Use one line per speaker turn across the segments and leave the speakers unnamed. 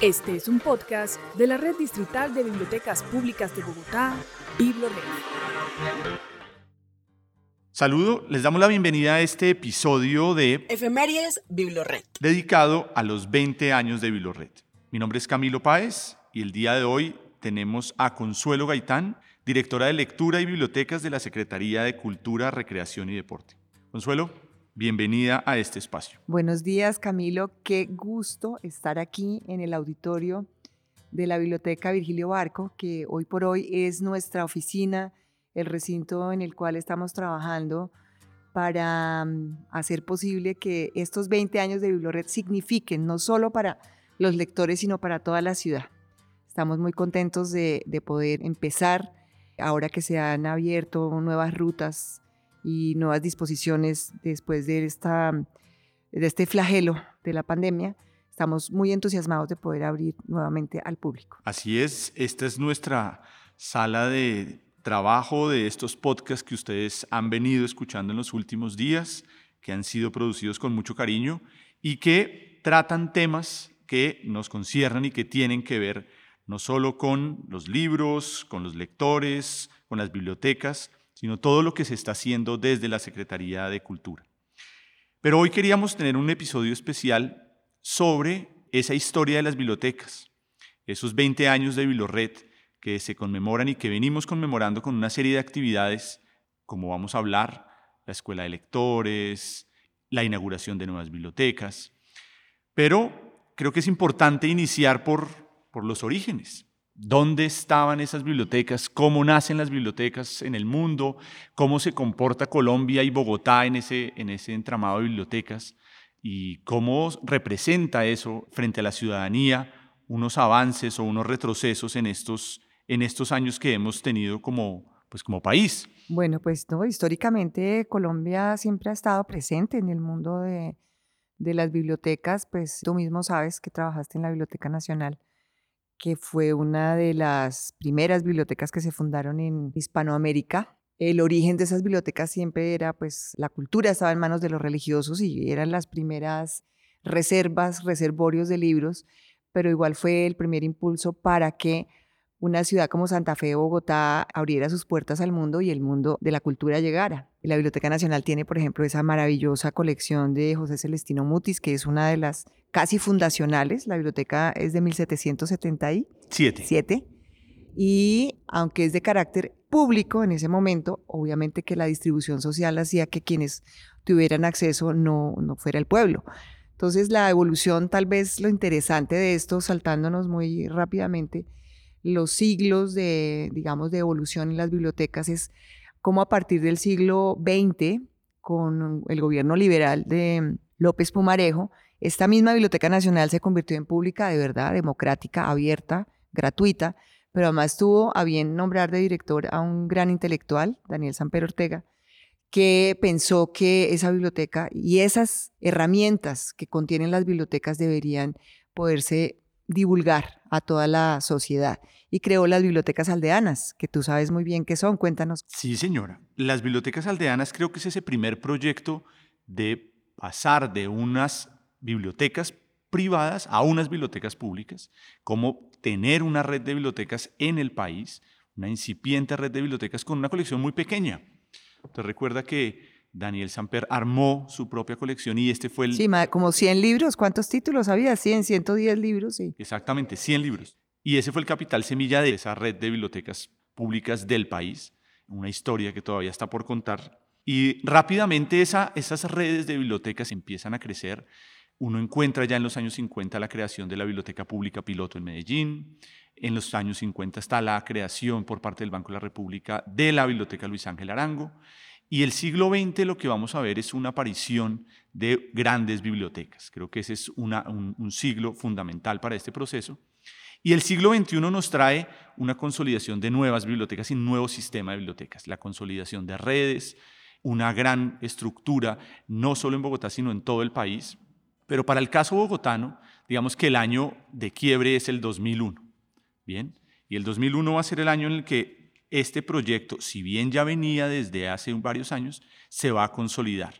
Este es un podcast de la Red Distrital de Bibliotecas Públicas de Bogotá, BibloRed.
Saludo, les damos la bienvenida a este episodio de
Efemérides BibloRed.
dedicado a los 20 años de BibloRed. Mi nombre es Camilo Páez y el día de hoy tenemos a Consuelo Gaitán, directora de Lectura y Bibliotecas de la Secretaría de Cultura, Recreación y Deporte. Consuelo, bienvenida a este espacio.
Buenos días, Camilo. Qué gusto estar aquí en el auditorio de la Biblioteca Virgilio Barco, que hoy por hoy es nuestra oficina, el recinto en el cual estamos trabajando para mm, hacer posible que estos 20 años de BibloRed signifiquen no solo para los lectores, sino para toda la ciudad. Estamos muy contentos de poder empezar, ahora que se han abierto nuevas rutas y nuevas disposiciones después de, esta, de este flagelo de la pandemia. Estamos muy entusiasmados de poder abrir nuevamente al público.
Así es, esta es nuestra sala de trabajo de estos podcasts que ustedes han venido escuchando en los últimos días, que han sido producidos con mucho cariño y que tratan temas que nos conciernen y que tienen que ver no solo con los libros, con los lectores, con las bibliotecas, sino todo lo que se está haciendo desde la Secretaría de Cultura. Pero hoy queríamos tener un episodio especial sobre esa historia de las bibliotecas, esos 20 años de Bibliored que se conmemoran y que venimos conmemorando con una serie de actividades, como vamos a hablar, la Escuela de Lectores, la inauguración de nuevas bibliotecas. Pero creo que es importante iniciar por, por los orígenes. ¿Dónde estaban esas bibliotecas? ¿Cómo nacen las bibliotecas en el mundo? ¿Cómo se comporta Colombia y Bogotá en ese, en ese entramado de bibliotecas? ¿Y cómo representa eso frente a la ciudadanía unos avances o unos retrocesos en estos, en estos años que hemos tenido como, pues como país?
Bueno, pues no, históricamente Colombia siempre ha estado presente en el mundo de, de las bibliotecas, pues tú mismo sabes que trabajaste en la Biblioteca Nacional que fue una de las primeras bibliotecas que se fundaron en Hispanoamérica. El origen de esas bibliotecas siempre era, pues, la cultura estaba en manos de los religiosos y eran las primeras reservas, reservorios de libros, pero igual fue el primer impulso para que una ciudad como Santa Fe o Bogotá abriera sus puertas al mundo y el mundo de la cultura llegara. La Biblioteca Nacional tiene, por ejemplo, esa maravillosa colección de José Celestino Mutis, que es una de las casi fundacionales. La biblioteca es de 1777. Y aunque es de carácter público en ese momento, obviamente que la distribución social hacía que quienes tuvieran acceso no, no fuera el pueblo. Entonces la evolución, tal vez lo interesante de esto, saltándonos muy rápidamente, los siglos de, digamos, de evolución en las bibliotecas es cómo a partir del siglo XX, con el gobierno liberal de López Pumarejo, esta misma Biblioteca Nacional se convirtió en pública de verdad, democrática, abierta, gratuita, pero además tuvo a bien nombrar de director a un gran intelectual, Daniel Samper Ortega, que pensó que esa biblioteca y esas herramientas que contienen las bibliotecas deberían poderse divulgar a toda la sociedad y creó las bibliotecas aldeanas, que tú sabes muy bien qué son, cuéntanos.
Sí, señora. Las bibliotecas aldeanas creo que es ese primer proyecto de pasar de unas bibliotecas privadas a unas bibliotecas públicas, como tener una red de bibliotecas en el país, una incipiente red de bibliotecas con una colección muy pequeña. Te recuerda que Daniel Samper armó su propia colección y este fue el...
Sí, como 100 libros, ¿cuántos títulos había? 100, 110 libros, sí.
Exactamente, 100 libros. Y ese fue el capital semilla de esa red de bibliotecas públicas del país, una historia que todavía está por contar. Y rápidamente esa, esas redes de bibliotecas empiezan a crecer. Uno encuentra ya en los años 50 la creación de la Biblioteca Pública Piloto en Medellín. En los años 50 está la creación por parte del Banco de la República de la Biblioteca Luis Ángel Arango. Y el siglo XX lo que vamos a ver es una aparición de grandes bibliotecas. Creo que ese es un, siglo fundamental para este proceso. Y el siglo XXI nos trae una consolidación de nuevas bibliotecas y un nuevo sistema de bibliotecas, la consolidación de redes, una gran estructura, no solo en Bogotá, sino en todo el país. Pero para el caso bogotano, digamos que el año de quiebre es el 2001. Bien, y el 2001 va a ser el año en el que este proyecto, si bien ya venía desde hace varios años, se va a consolidar.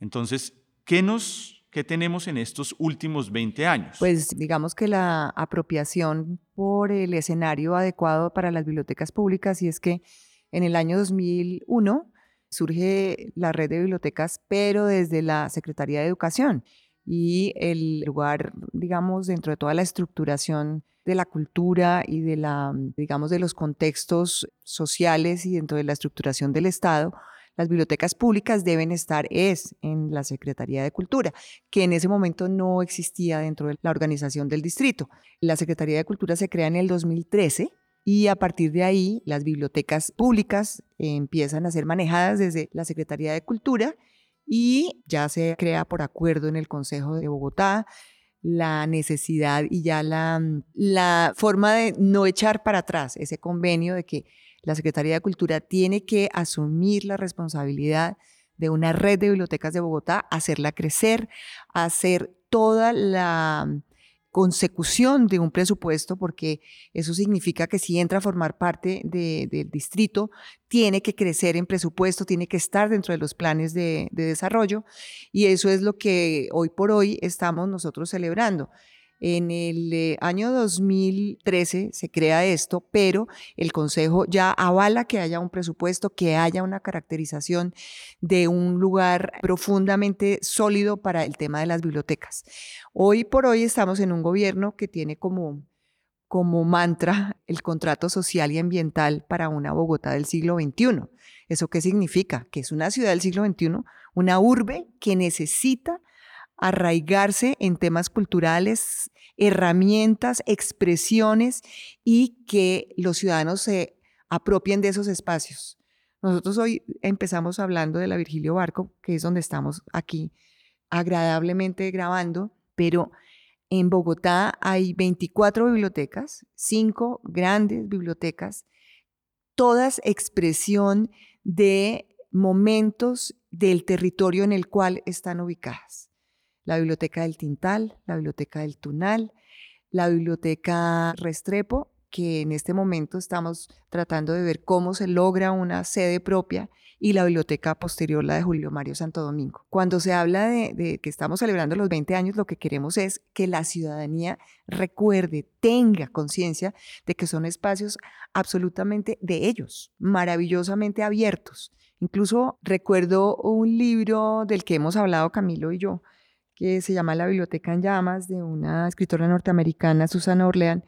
Entonces, ¿qué nos ¿Qué tenemos en estos últimos 20 años?
Pues digamos que la apropiación por el escenario adecuado para las bibliotecas públicas y es que en el año 2001 surge la red de bibliotecas, pero desde la Secretaría de Educación y el lugar, digamos, dentro de toda la estructuración de la cultura y de la, digamos, de los contextos sociales y dentro de la estructuración del Estado, las bibliotecas públicas deben estar es en la Secretaría de Cultura, que en ese momento no existía dentro de la organización del distrito. La Secretaría de Cultura se crea en el 2013 y a partir de ahí las bibliotecas públicas empiezan a ser manejadas desde la Secretaría de Cultura y ya se crea por acuerdo en el Consejo de Bogotá la necesidad y ya la, la forma de no echar para atrás ese convenio de que la Secretaría de Cultura tiene que asumir la responsabilidad de una red de bibliotecas de Bogotá, hacerla crecer, hacer toda la consecución de un presupuesto, porque eso significa que si entra a formar parte del distrito, tiene que crecer en presupuesto, tiene que estar dentro de los planes de desarrollo, y eso es lo que hoy por hoy estamos nosotros celebrando. En el eh, año 2013 se crea esto, pero el Consejo ya avala que haya un presupuesto, que haya una caracterización de un lugar profundamente sólido para el tema de las bibliotecas. Hoy por hoy estamos en un gobierno que tiene como, como mantra el contrato social y ambiental para una Bogotá del siglo XXI. ¿Eso qué significa? Que es una ciudad del siglo XXI, una urbe que necesita arraigarse en temas culturales, herramientas, expresiones y que los ciudadanos se apropien de esos espacios. Nosotros hoy empezamos hablando de la Virgilio Barco, que es donde estamos aquí agradablemente grabando, pero en Bogotá hay 24 bibliotecas, 5 grandes bibliotecas, todas expresión de momentos del territorio en el cual están ubicadas la Biblioteca del Tintal, la Biblioteca del Tunal, la Biblioteca Restrepo, que en este momento estamos tratando de ver cómo se logra una sede propia, y la biblioteca posterior, la de Julio Mario Santo Domingo. Cuando se habla de, que estamos celebrando los 20 años, lo que queremos es que la ciudadanía recuerde, tenga conciencia de que son espacios absolutamente de ellos, maravillosamente abiertos. Incluso recuerdo un libro del que hemos hablado Camilo y yo, que se llama La Biblioteca en Llamas, de una escritora norteamericana, Susana Orlean,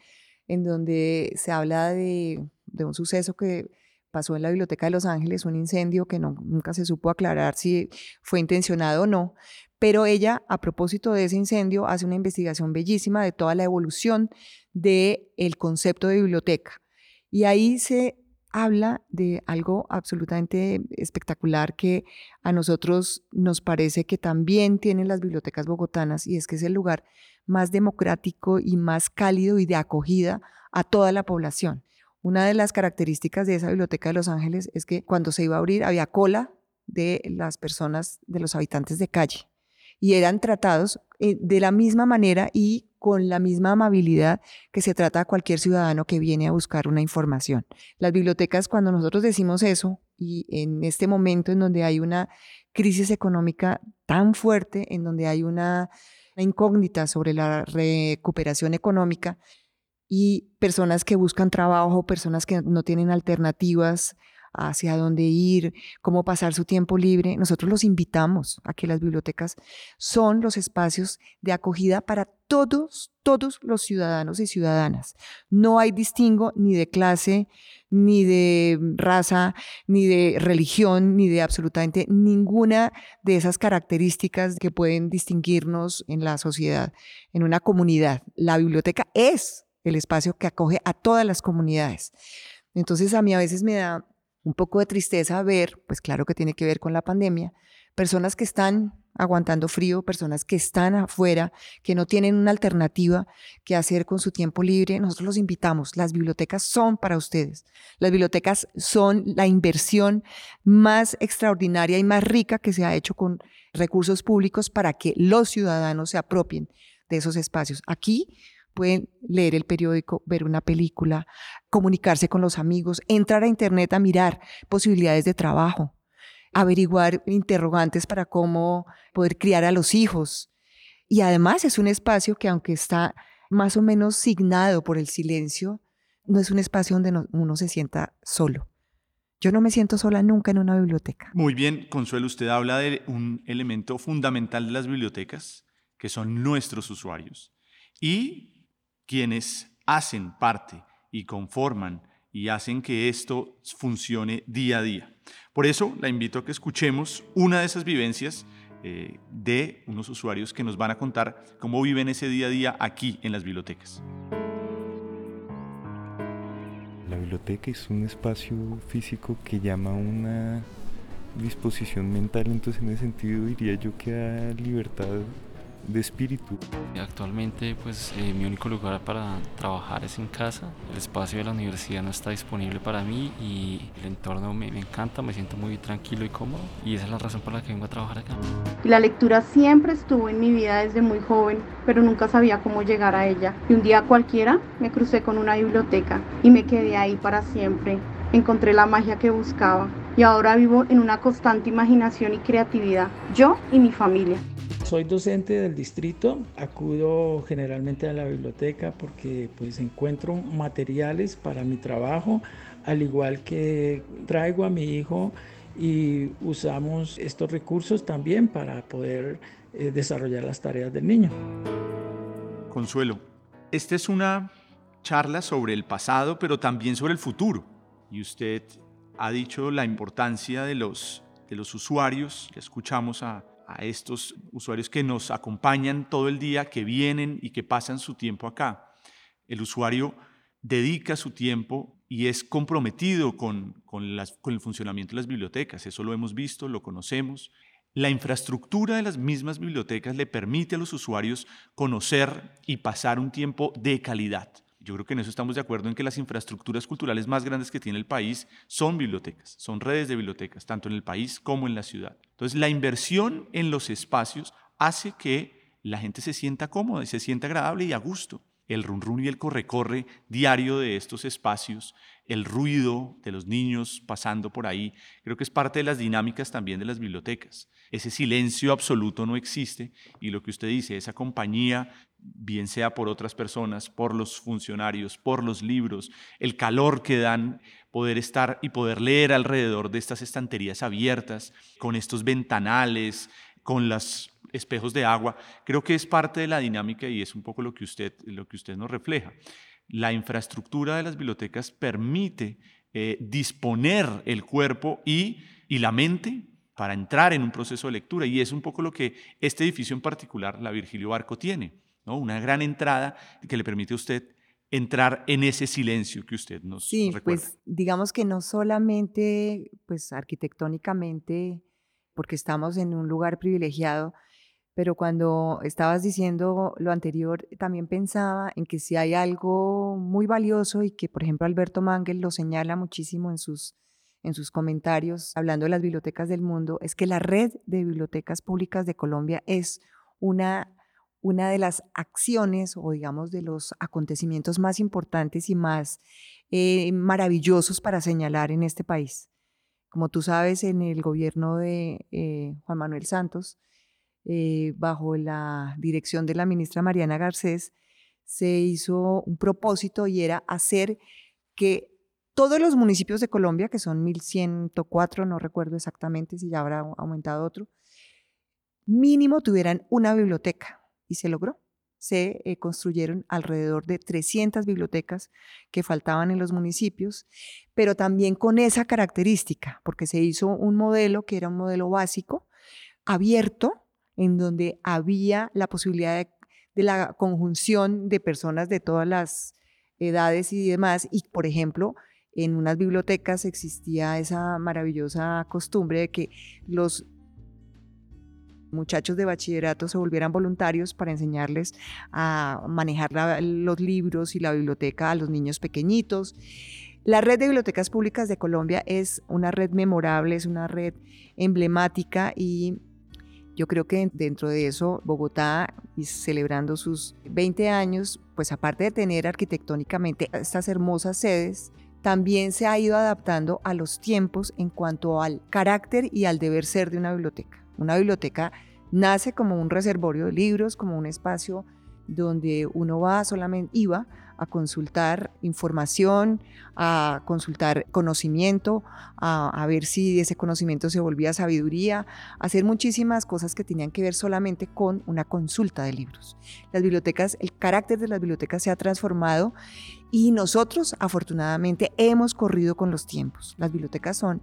en donde se habla de, un suceso que pasó en la Biblioteca de Los Ángeles, un incendio que nunca se supo aclarar si fue intencionado o no, pero ella, a propósito de ese incendio, hace una investigación bellísima de toda la evolución del el concepto de biblioteca. Y ahí se habla de algo absolutamente espectacular que a nosotros nos parece que también tienen las bibliotecas bogotanas y es que es el lugar más democrático y más cálido y de acogida a toda la población. Una de las características de esa biblioteca de Los Ángeles es que cuando se iba a abrir había cola de las personas, de los habitantes de calle y eran tratados eh, de la misma manera y con la misma amabilidad que se trata a cualquier ciudadano que viene a buscar una información. Las bibliotecas, cuando nosotros decimos eso, y en este momento en donde hay una crisis económica tan fuerte, en donde hay una, incógnita sobre la recuperación económica, y personas que buscan trabajo, personas que no tienen alternativas, hacia dónde ir, cómo pasar su tiempo libre, nosotros los invitamos a que las bibliotecas son los espacios de acogida para todos, todos los ciudadanos y ciudadanas. No hay distingo ni de clase, ni de raza, ni de religión, ni de absolutamente ninguna de esas características que pueden distinguirnos en la sociedad, en una comunidad. La biblioteca es el espacio que acoge a todas las comunidades. Entonces a mí a veces me da un poco de tristeza ver, pues claro que tiene que ver con la pandemia, personas que están aguantando frío, personas que están afuera, que no tienen una alternativa que hacer con su tiempo libre. Nosotros los invitamos, las bibliotecas son para ustedes. Las bibliotecas son la inversión más extraordinaria y más rica que se ha hecho con recursos públicos para que los ciudadanos se apropien de esos espacios. Aquí pueden leer el periódico, ver una película, comunicarse con los amigos, entrar a Internet a mirar posibilidades de trabajo, averiguar interrogantes para cómo poder criar a los hijos. Y además es un espacio que aunque está más o menos signado por el silencio, no es un espacio donde uno se sienta solo. Yo no me siento sola nunca en una biblioteca.
Muy bien, Consuelo, usted habla de un elemento fundamental de las bibliotecas, que son nuestros usuarios. Y quienes hacen parte y conforman y hacen que esto funcione día a día. Por eso la invito a que escuchemos una de esas vivencias eh, de unos usuarios que nos van a contar cómo viven ese día a día aquí en las bibliotecas.
La biblioteca es un espacio físico que llama una disposición mental, entonces en ese sentido diría yo que da libertad de espíritu.
Actualmente pues eh, mi único lugar para trabajar es en casa, el espacio de la universidad no está disponible para mí y el entorno me, me, encanta, me siento muy tranquilo y cómodo y esa es la razón por la que vengo a trabajar acá.
La lectura siempre estuvo en mi vida desde muy joven, pero nunca sabía cómo llegar a ella. Y un día cualquiera me crucé con una biblioteca y me quedé ahí para siempre. Encontré la magia que buscaba y ahora vivo en una constante imaginación y creatividad, yo y mi familia.
Soy docente del distrito, acudo generalmente a la biblioteca porque pues encuentro materiales para mi trabajo, al igual que traigo a mi hijo y usamos estos recursos también para poder eh, desarrollar las tareas del niño.
Consuelo, esta es una charla sobre el pasado, pero también sobre el futuro. Y usted ha dicho la importancia de los, de los usuarios, ya escuchamos a a estos usuarios que nos acompañan todo el día, que vienen y que pasan su tiempo acá. El usuario dedica su tiempo y es comprometido con, con, el funcionamiento de las bibliotecas. Eso lo hemos visto, lo conocemos. La infraestructura de las mismas bibliotecas le permite a los usuarios conocer y pasar un tiempo de calidad. Yo creo que en eso estamos de acuerdo en que las infraestructuras culturales más grandes que tiene el país son bibliotecas, son redes de bibliotecas, tanto en el país como en la ciudad. Entonces, la inversión en los espacios hace que la gente se sienta cómoda y se sienta agradable y a gusto. El run run y el corre-corre diario de estos espacios, el ruido de los niños pasando por ahí, creo que es parte de las dinámicas también de las bibliotecas. Ese silencio absoluto no existe y lo que usted dice, esa compañía bien sea por otras personas, por los funcionarios, por los libros, el calor que dan poder estar y poder leer alrededor de estas estanterías abiertas, con estos ventanales, con los espejos de agua, creo que es parte de la dinámica y es un poco lo que usted, lo que usted nos refleja. La infraestructura de las bibliotecas permite eh, disponer el cuerpo y, y la mente para entrar en un proceso de lectura y es un poco lo que este edificio en particular, la Virgilio Barco, tiene una gran entrada que le permite a usted entrar en ese silencio que usted nos
sí, pues digamos que no solamente pues arquitectónicamente, porque estamos en un lugar privilegiado, pero cuando estabas diciendo lo anterior, también pensaba en que si hay algo muy valioso y que, por ejemplo, Alberto Mangel lo señala muchísimo en sus, en sus comentarios, hablando de las bibliotecas del mundo, es que la red de bibliotecas públicas de Colombia es una una de las acciones o digamos de los acontecimientos más importantes y más eh, maravillosos para señalar en este país. Como tú sabes, en el gobierno de eh, Juan Manuel Santos, eh, bajo la dirección de la ministra Mariana Garcés, se hizo un propósito y era hacer que todos los municipios de Colombia, que son 1.104, no recuerdo exactamente si ya habrá aumentado otro, mínimo tuvieran una biblioteca y se logró. Se eh, construyeron alrededor de 300 bibliotecas que faltaban en los municipios, pero también con esa característica, porque se hizo un modelo que era un modelo básico, abierto, en donde había la posibilidad de, de la conjunción de personas de todas las edades y demás, y por ejemplo, en unas bibliotecas existía esa maravillosa costumbre de que los muchachos de bachillerato se volvieran voluntarios para enseñarles a manejar los libros y la biblioteca a los niños pequeñitos. La red de bibliotecas públicas de Colombia es una red memorable, es una red emblemática y yo creo que dentro de eso Bogotá, y celebrando sus 20 años, pues aparte de tener arquitectónicamente estas hermosas sedes, también se ha ido adaptando a los tiempos en cuanto al carácter y al deber ser de una biblioteca. Una biblioteca Nace como un reservorio de libros, como un espacio donde uno va solamente, iba a consultar información, a consultar conocimiento, a, ver si ese conocimiento se volvía sabiduría, a hacer muchísimas cosas que tenían que ver solamente con una consulta de libros. Las bibliotecas, el carácter de las bibliotecas se ha transformado y nosotros afortunadamente hemos corrido con los tiempos. Las bibliotecas son,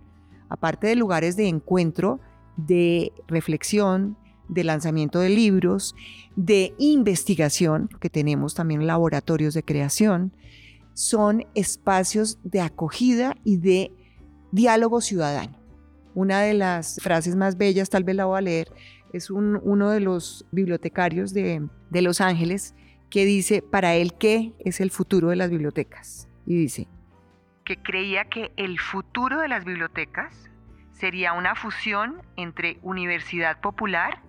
aparte de lugares de encuentro, de reflexión, de lanzamiento de libros, de investigación, porque tenemos también laboratorios de creación, son espacios de acogida y de diálogo ciudadano. Una de las frases más bellas, tal vez la voy a leer, es uno de los bibliotecarios de, de Los Ángeles que dice, para él, ¿qué es el futuro de las bibliotecas? Y dice, que creía que el futuro de las bibliotecas sería una fusión entre universidad popular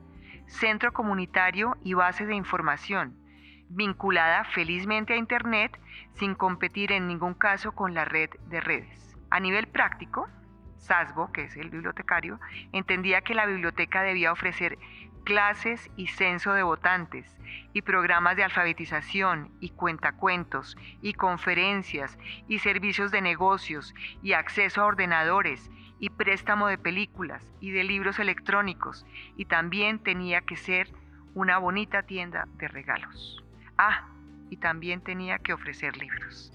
centro comunitario y base de información, vinculada felizmente a Internet sin competir en ningún caso con la red de redes. A nivel práctico, Sasbo, que es el bibliotecario, entendía que la biblioteca debía ofrecer clases y censo de votantes, y programas de alfabetización, y cuentacuentos, y conferencias, y servicios de negocios, y acceso a ordenadores, y préstamo de películas y de libros electrónicos y también tenía que ser una bonita tienda de regalos. Ah, y también tenía que ofrecer libros.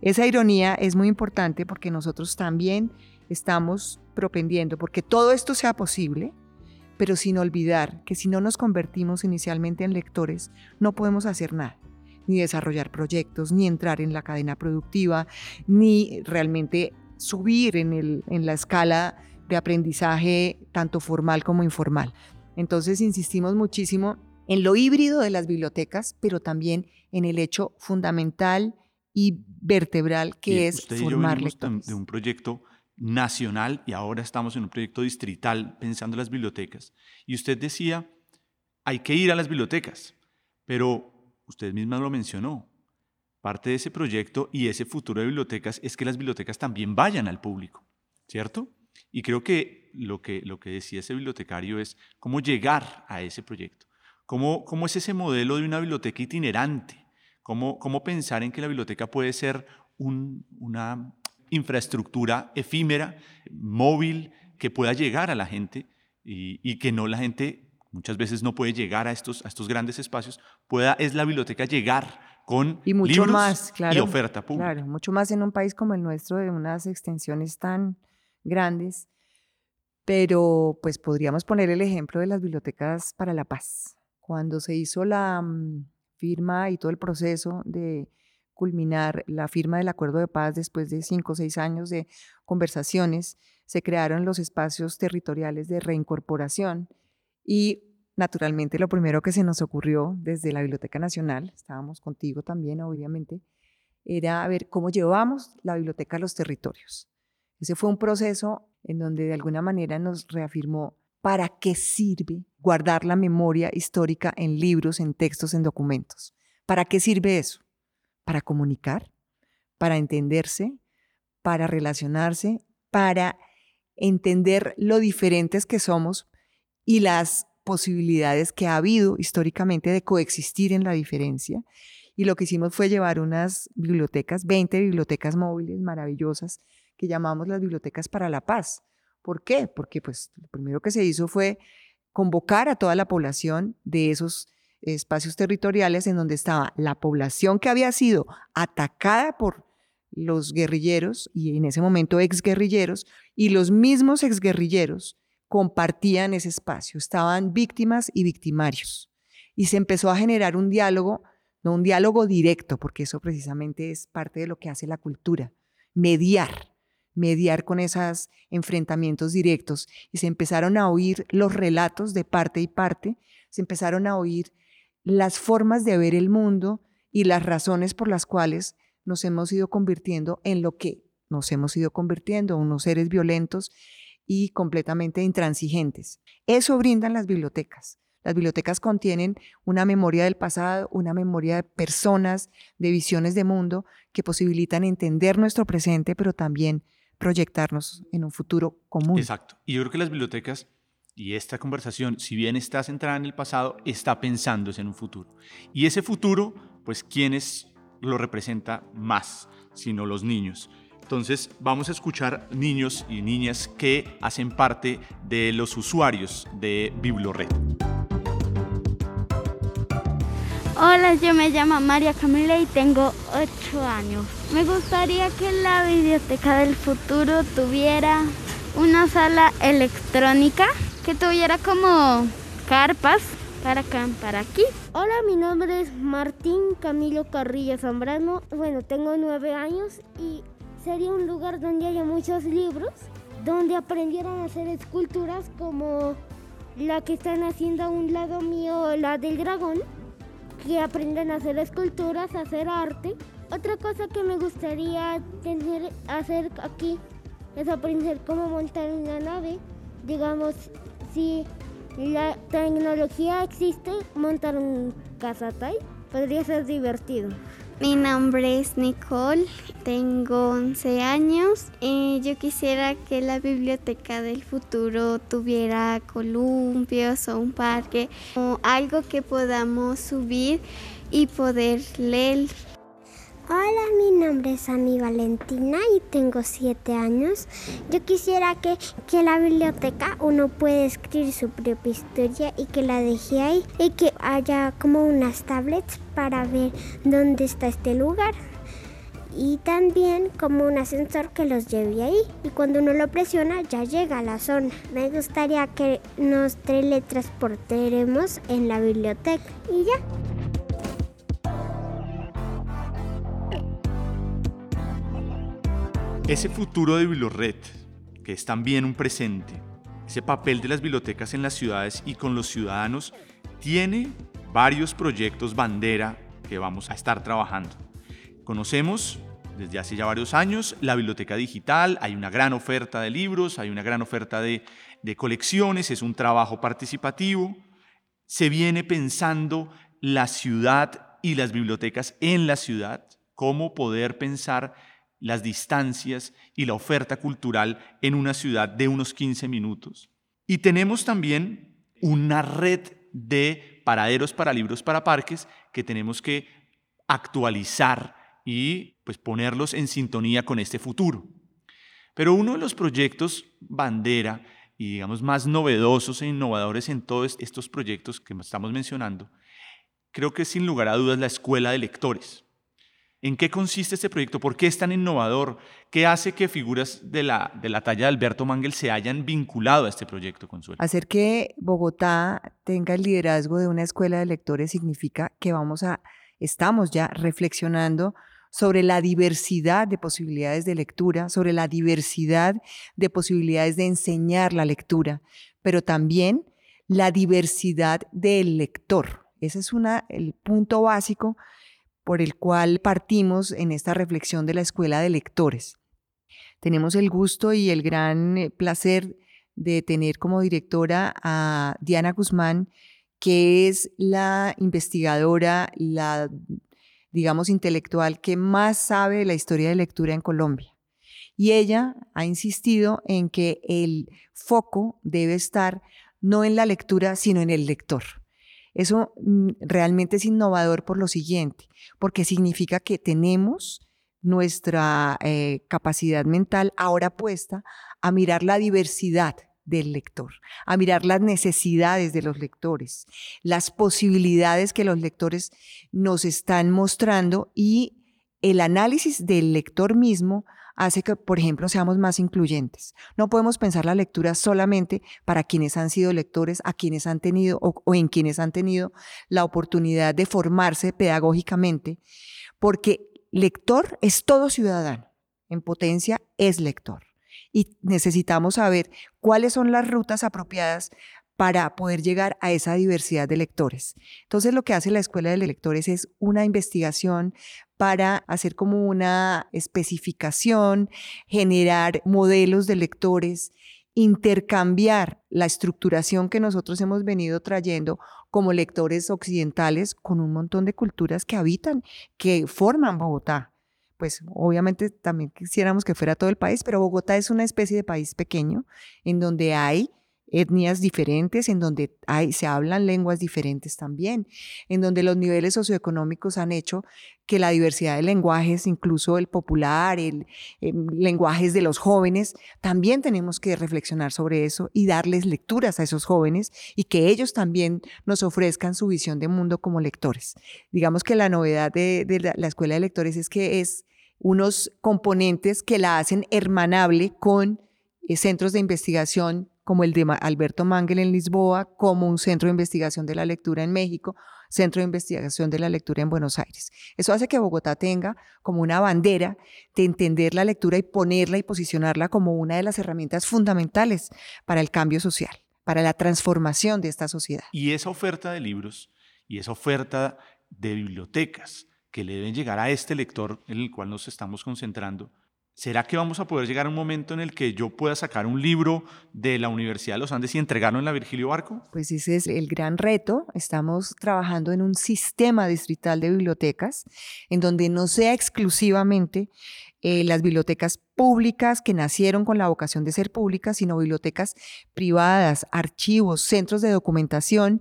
Esa ironía es muy importante porque nosotros también estamos propendiendo porque todo esto sea posible, pero sin olvidar que si no nos convertimos inicialmente en lectores, no podemos hacer nada ni desarrollar proyectos, ni entrar en la cadena productiva, ni realmente subir en, el, en la escala de aprendizaje tanto formal como informal. Entonces insistimos muchísimo en lo híbrido de las bibliotecas, pero también en el hecho fundamental y vertebral que es
usted
formar
y yo de un proyecto nacional y ahora estamos en un proyecto distrital pensando en las bibliotecas. Y usted decía, hay que ir a las bibliotecas, pero usted misma lo mencionó, Parte de ese proyecto y ese futuro de bibliotecas es que las bibliotecas también vayan al público, ¿cierto? Y creo que lo que, lo que decía ese bibliotecario es cómo llegar a ese proyecto, cómo, cómo es ese modelo de una biblioteca itinerante, cómo, cómo pensar en que la biblioteca puede ser una infraestructura efímera, móvil, que pueda llegar a la gente y, y, que no la gente muchas veces no puede llegar a estos, a estos grandes espacios, pueda, es la biblioteca llegar con
y mucho
libros
más, claro,
y oferta pública.
Claro, mucho más en un país como el nuestro de unas extensiones tan grandes. Pero pues podríamos poner el ejemplo de las bibliotecas para la paz. Cuando se hizo la mm, firma y todo el proceso de culminar la firma del acuerdo de paz después de cinco o seis años de conversaciones, se crearon los espacios territoriales de reincorporación y Naturalmente, lo primero que se nos ocurrió desde la Biblioteca Nacional, estábamos contigo también, obviamente, era ver cómo llevamos la biblioteca a los territorios. Ese fue un proceso en donde de alguna manera nos reafirmó para qué sirve guardar la memoria histórica en libros, en textos, en documentos. ¿Para qué sirve eso? Para comunicar, para entenderse, para relacionarse, para entender lo diferentes que somos y las posibilidades que ha habido históricamente de coexistir en la diferencia. Y lo que hicimos fue llevar unas bibliotecas, 20 bibliotecas móviles maravillosas, que llamamos las bibliotecas para la paz. ¿Por qué? Porque pues lo primero que se hizo fue convocar a toda la población de esos espacios territoriales en donde estaba la población que había sido atacada por los guerrilleros y en ese momento exguerrilleros y los mismos exguerrilleros compartían ese espacio, estaban víctimas y victimarios. Y se empezó a generar un diálogo, no un diálogo directo, porque eso precisamente es parte de lo que hace la cultura, mediar, mediar con esos enfrentamientos directos. Y se empezaron a oír los relatos de parte y parte, se empezaron a oír las formas de ver el mundo y las razones por las cuales nos hemos ido convirtiendo en lo que nos hemos ido convirtiendo, unos seres violentos y completamente intransigentes. Eso brindan las bibliotecas. Las bibliotecas contienen una memoria del pasado, una memoria de personas, de visiones de mundo que posibilitan entender nuestro presente, pero también proyectarnos en un futuro común.
Exacto. Y yo creo que las bibliotecas Y esta conversación, si bien está centrada en el pasado, está pensándose en un futuro. Y ese futuro, pues, ¿quiénes lo representa más, sino los niños? Entonces vamos a escuchar niños y niñas que hacen parte de los usuarios de Biblored.
Hola, yo me llamo María Camila y tengo 8 años. Me gustaría que la biblioteca del futuro tuviera una sala electrónica que tuviera como carpas para acá, para aquí.
Hola, mi nombre es Martín Camilo Carrillo Zambrano. Bueno, tengo nueve años y sería un lugar donde haya muchos libros, donde aprendieran a hacer esculturas como la que están haciendo a un lado mío, la del dragón que aprendan a hacer esculturas, a hacer arte. Otra cosa que me gustaría tener, hacer aquí es aprender cómo montar una nave. Digamos, si la tecnología existe, montar un cazatai podría ser divertido.
Mi nombre es Nicole, tengo 11 años. y yo quisiera que la biblioteca del futuro tuviera columpios o un parque o algo que podamos subir y poder leer
nombre es Ani Valentina y tengo 7 años. Yo quisiera que, que la biblioteca uno pueda escribir su propia historia y que la deje ahí y que haya como unas tablets para ver dónde está este lugar. Y también como un ascensor que los lleve ahí y cuando uno lo presiona ya llega a la zona. Me gustaría que nos teletransportemos en la biblioteca y ya.
Ese futuro de Biblioret, que es también un presente, ese papel de las bibliotecas en las ciudades y con los ciudadanos, tiene varios proyectos bandera que vamos a estar trabajando. Conocemos desde hace ya varios años la biblioteca digital, hay una gran oferta de libros, hay una gran oferta de, de colecciones, es un trabajo participativo. Se viene pensando la ciudad y las bibliotecas en la ciudad, cómo poder pensar las distancias y la oferta cultural en una ciudad de unos 15 minutos. Y tenemos también una red de paraderos para libros para parques que tenemos que actualizar y pues ponerlos en sintonía con este futuro. Pero uno de los proyectos bandera y digamos más novedosos e innovadores en todos estos proyectos que estamos mencionando, creo que sin lugar a dudas la escuela de lectores. ¿En qué consiste este proyecto? ¿Por qué es tan innovador? ¿Qué hace que figuras de la, de la talla de Alberto Mangel se hayan vinculado a este proyecto, Consuelo?
Hacer que Bogotá tenga el liderazgo de una escuela de lectores significa que vamos a, estamos ya reflexionando sobre la diversidad de posibilidades de lectura, sobre la diversidad de posibilidades de enseñar la lectura, pero también la diversidad del lector. Ese es una, el punto básico por el cual partimos en esta reflexión de la Escuela de Lectores. Tenemos el gusto y el gran eh, placer de tener como directora a Diana Guzmán, que es la investigadora, la, digamos, intelectual que más sabe la historia de lectura en Colombia. Y ella ha insistido en que el foco debe estar no en la lectura, sino en el lector. Eso mm, realmente es innovador por lo siguiente, porque significa que tenemos nuestra eh, capacidad mental ahora puesta a mirar la diversidad del lector, a mirar las necesidades de los lectores, las posibilidades que los lectores nos están mostrando y el análisis del lector mismo hace que, por ejemplo, seamos más incluyentes. No podemos pensar la lectura solamente para quienes han sido lectores, a quienes han tenido o, en quienes han tenido la oportunidad de formarse pedagógicamente, porque lector es todo ciudadano. En potencia es lector. Y necesitamos saber cuáles son las rutas apropiadas para poder llegar a esa diversidad de lectores. Entonces lo que hace la Escuela de Lectores es una investigación para hacer como una especificación, generar modelos de lectores, intercambiar la estructuración que nosotros hemos venido trayendo como lectores occidentales con un montón de culturas que habitan, que forman Bogotá. Pues obviamente también quisiéramos que fuera todo el país, pero Bogotá es una especie de país pequeño en donde hay etnias diferentes, en donde se hablan lenguas diferentes también, en donde los niveles socioeconómicos han hecho que la diversidad de lenguajes, incluso el popular, el, em, lenguajes de los jóvenes, también tenemos que reflexionar sobre eso y darles lecturas a esos jóvenes y que ellos también nos ofrezcan su visión de mundo como lectores. Digamos que la novedad de, la Escuela de Lectores es que es unos componentes que la hacen hermanable con eh, centros de investigación como el de Alberto Mangel en Lisboa, como un centro de investigación de la lectura en México, centro de investigación de la lectura en Buenos Aires. Eso hace que Bogotá tenga como una bandera de entender la lectura y ponerla y posicionarla como una de las herramientas fundamentales para el cambio social, para la transformación de esta sociedad.
Y esa oferta de libros y esa oferta de bibliotecas que le deben llegar a este lector en el cual nos estamos concentrando, ¿Será que vamos a poder llegar a un momento en el que yo pueda sacar un libro de la Universidad de los Andes y entregarlo en la Virgilio Barco?
Pues ese es el gran reto. Estamos trabajando en un sistema distrital de bibliotecas en donde no sea exclusivamente eh, las bibliotecas públicas que nacieron con la vocación de ser públicas, sino bibliotecas privadas, archivos, centros de documentación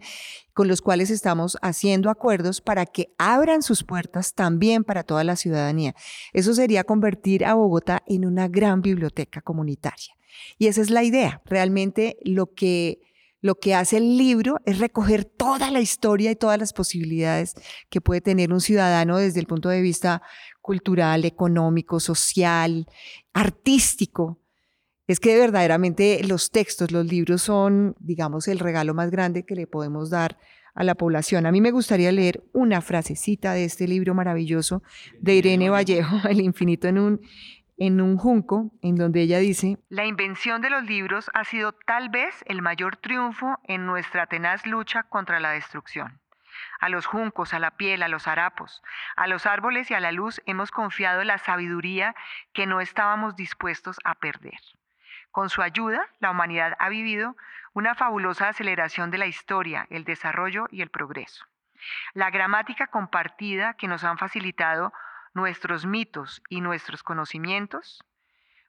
con los cuales estamos haciendo acuerdos para que abran sus puertas también para toda la ciudadanía. Eso sería convertir a Bogotá en una gran biblioteca comunitaria. Y esa es la idea. Realmente lo que lo que hace el libro es recoger toda la historia y todas las posibilidades que puede tener un ciudadano desde el punto de vista cultural, económico, social, artístico. Es que verdaderamente los textos, los libros son, digamos, el regalo más grande que le podemos dar a la población. A mí me gustaría leer una frasecita de este libro maravilloso de Irene Vallejo, El infinito en un, en un junco, en donde ella dice, La invención de los libros ha sido tal vez el mayor triunfo en nuestra tenaz lucha contra la destrucción. A los juncos, a la piel, a los harapos, a los árboles y a la luz hemos confiado la sabiduría que no estábamos dispuestos a perder. Con su ayuda, la humanidad ha vivido una fabulosa aceleración de la historia, el desarrollo y el progreso. La gramática compartida que nos han facilitado nuestros mitos y nuestros conocimientos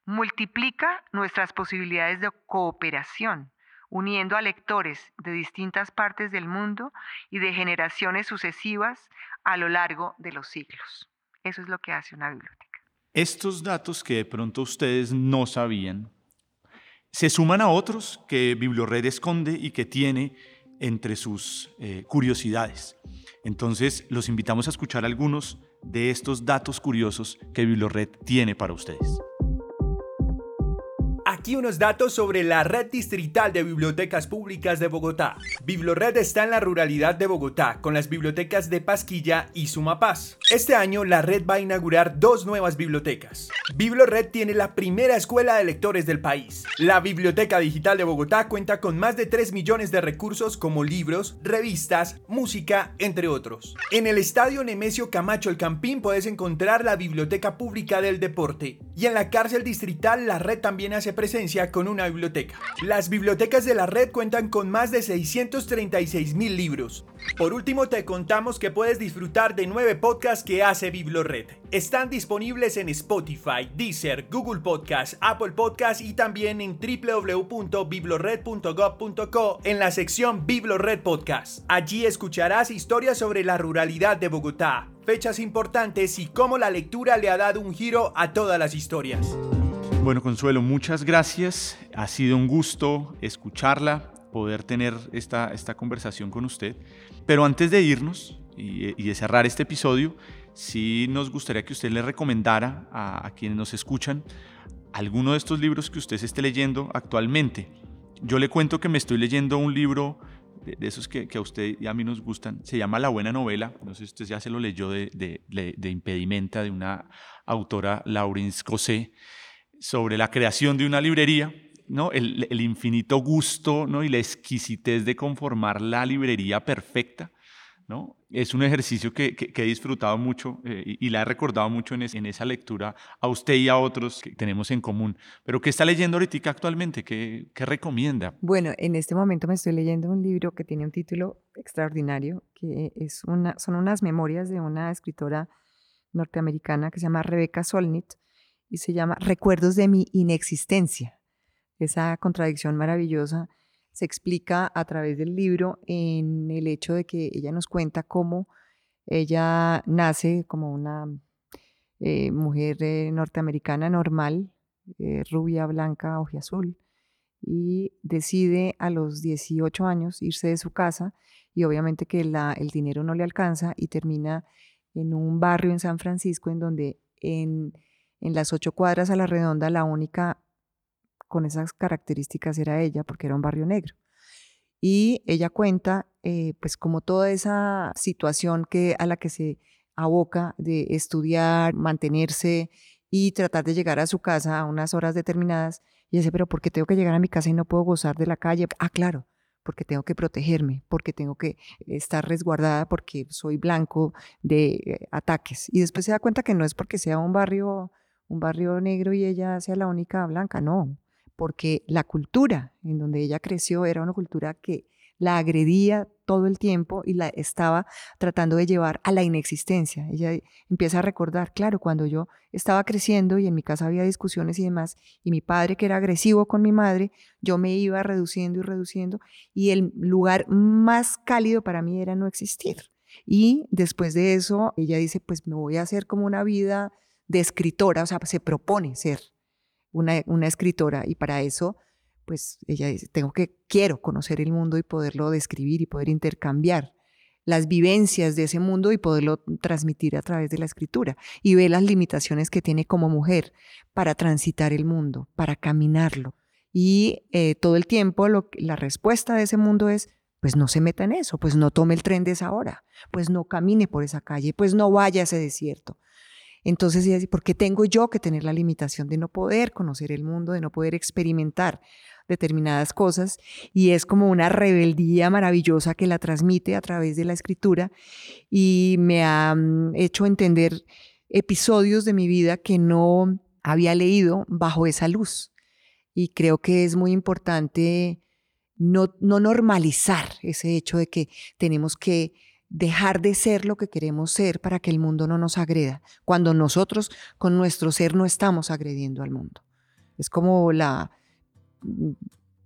multiplica nuestras posibilidades de cooperación uniendo a lectores de distintas partes del mundo y de generaciones sucesivas a lo largo de los siglos. Eso es lo que hace una biblioteca.
Estos datos que de pronto ustedes no sabían se suman a otros que Bibliored esconde y que tiene entre sus eh, curiosidades. Entonces, los invitamos a escuchar algunos de estos datos curiosos que Bibliored tiene para ustedes.
Aquí unos datos sobre la red distrital de bibliotecas públicas de Bogotá. Biblored está en la ruralidad de Bogotá, con las bibliotecas de Pasquilla y Sumapaz. Este año la red va a inaugurar dos nuevas bibliotecas. Biblored tiene la primera escuela de lectores del país. La Biblioteca Digital de Bogotá cuenta con más de 3 millones de recursos como libros, revistas, música, entre otros. En el Estadio Nemesio Camacho El Campín puedes encontrar la Biblioteca Pública del Deporte. Y en la cárcel distrital la red también hace presencia con una biblioteca. Las bibliotecas de la red cuentan con más de 636 mil libros. Por último, te contamos que puedes disfrutar de nueve podcasts que hace Biblored. Están disponibles en Spotify, Deezer, Google Podcasts, Apple Podcasts y también en www.biblored.gov.co en la sección Biblored Podcast. Allí escucharás historias sobre la ruralidad de Bogotá, fechas importantes y cómo la lectura le ha dado un giro a todas las historias.
Bueno, Consuelo, muchas gracias. Ha sido un gusto escucharla, poder tener esta, esta conversación con usted. Pero antes de irnos y, de cerrar este episodio, sí nos gustaría que usted le recomendara a, quienes nos escuchan alguno de estos libros que usted esté leyendo actualmente. Yo le cuento que me estoy leyendo un libro de, esos que, a usted y a mí nos gustan. Se llama La Buena Novela. No sé si usted ya se lo leyó de, de Impedimenta, de una autora, Laurence Cosé sobre la creación de una librería, ¿no? El, infinito gusto ¿no? y la exquisitez de conformar la librería perfecta. ¿no? Es un ejercicio que, he disfrutado mucho eh, y, la he recordado mucho en, en, esa lectura a usted y a otros que tenemos en común. Pero ¿qué está leyendo ahorita actualmente? ¿Qué, ¿Qué, recomienda?
Bueno, en este momento me estoy leyendo un libro que tiene un título extraordinario, que es una, son unas memorias de una escritora norteamericana que se llama Rebecca Solnit y se llama Recuerdos de mi inexistencia. Esa contradicción maravillosa se explica a través del libro en el hecho de que ella nos cuenta cómo ella nace como una eh, mujer eh, norteamericana normal, eh, rubia, blanca, azul y decide a los 18 años irse de su casa y obviamente que el dinero no le alcanza y termina en un barrio en San Francisco en donde en, en las ocho cuadras a la redonda la única con esas características era ella porque era un barrio negro. Y ella cuenta eh, pues como toda esa situación que, a la que se aboca de estudiar, mantenerse y tratar de llegar a su casa a unas horas determinadas. Y dice, pero ¿por qué tengo que llegar a mi casa y no puedo gozar de la calle? Ah, claro, porque tengo que protegerme, porque tengo que estar resguardada, porque soy blanco de eh, ataques. Y después se da cuenta que no es porque sea un barrio, un barrio negro y ella sea la única blanca, no, porque la cultura en donde ella creció era una cultura que la agredía todo el tiempo y la estaba tratando de llevar a la inexistencia. Ella empieza a recordar, claro, cuando yo estaba creciendo y en mi casa había discusiones y demás, y mi padre que era agresivo con mi madre, yo me iba reduciendo y reduciendo, y el lugar más cálido para mí era no existir. Y después de eso, ella dice, pues me voy a hacer como una vida de escritora, o sea, se propone ser una, una escritora, y para eso pues ella dice, tengo que, quiero conocer el mundo y poderlo describir y poder intercambiar las vivencias de ese mundo y poderlo transmitir a través de la escritura y ve las limitaciones que tiene como mujer para transitar el mundo, para caminarlo. Y eh, todo el tiempo la respuesta de ese mundo es, pues no se meta en eso, pues no tome el tren de esa hora, pues no camine por esa calle, pues no vaya a ese desierto. Entonces ¿por qué tengo yo que tener la limitación de no poder conocer el mundo, de no poder experimentar determinadas cosas y es como una rebeldía maravillosa que la transmite a través de la escritura y me ha mm, hecho entender episodios de mi vida que no había leído bajo esa luz. Y creo que es muy importante no, no normalizar ese hecho de que tenemos que dejar de ser lo que queremos ser para que el mundo no nos agreda, cuando nosotros con nuestro ser no estamos agrediendo al mundo. Es como la,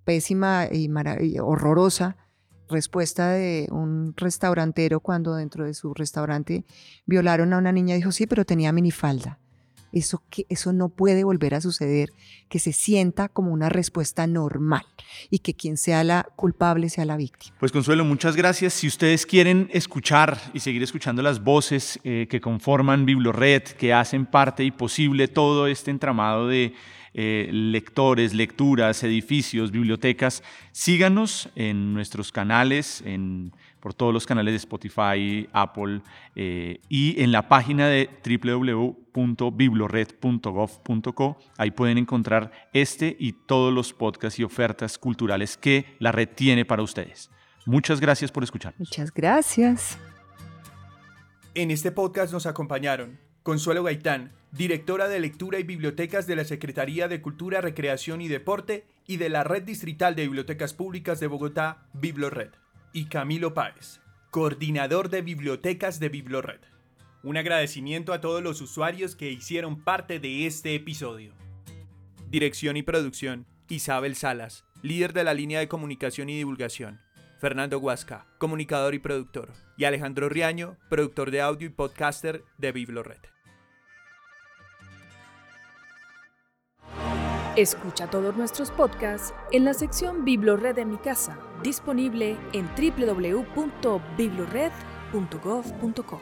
pésima y, horrorosa respuesta de un restaurantero cuando dentro de su restaurante violaron a una niña. Dijo, sí, pero tenía minifalda. Eso, que, eso no puede volver a suceder, que se sienta como una respuesta normal y que quien sea la culpable sea la víctima.
Pues Consuelo, muchas gracias. Si ustedes quieren escuchar y seguir escuchando las voces eh, que conforman Biblored, que hacen parte y posible todo este entramado de eh, lectores, lecturas, edificios, bibliotecas. Síganos en nuestros canales, en, por todos los canales de Spotify, Apple eh, y en la página de www.biblored.gov.co. Ahí pueden encontrar este y todos los podcasts y ofertas culturales que la red tiene para ustedes. Muchas gracias por escuchar.
Muchas gracias.
En este podcast nos acompañaron Consuelo Gaitán, directora de Lectura y Bibliotecas de la Secretaría de Cultura, Recreación y Deporte y de la Red Distrital de Bibliotecas Públicas de Bogotá, Biblored, y Camilo Páez, coordinador de Bibliotecas de Biblored. Un agradecimiento a todos los usuarios que hicieron parte de este episodio. Dirección y producción, Isabel Salas, líder de la línea de comunicación y divulgación. Fernando Huasca, comunicador y productor, y Alejandro Riaño, productor de audio y podcaster de Biblored.
Escucha todos nuestros podcasts en la sección Biblored de mi casa, disponible en www.biblored.gov.co.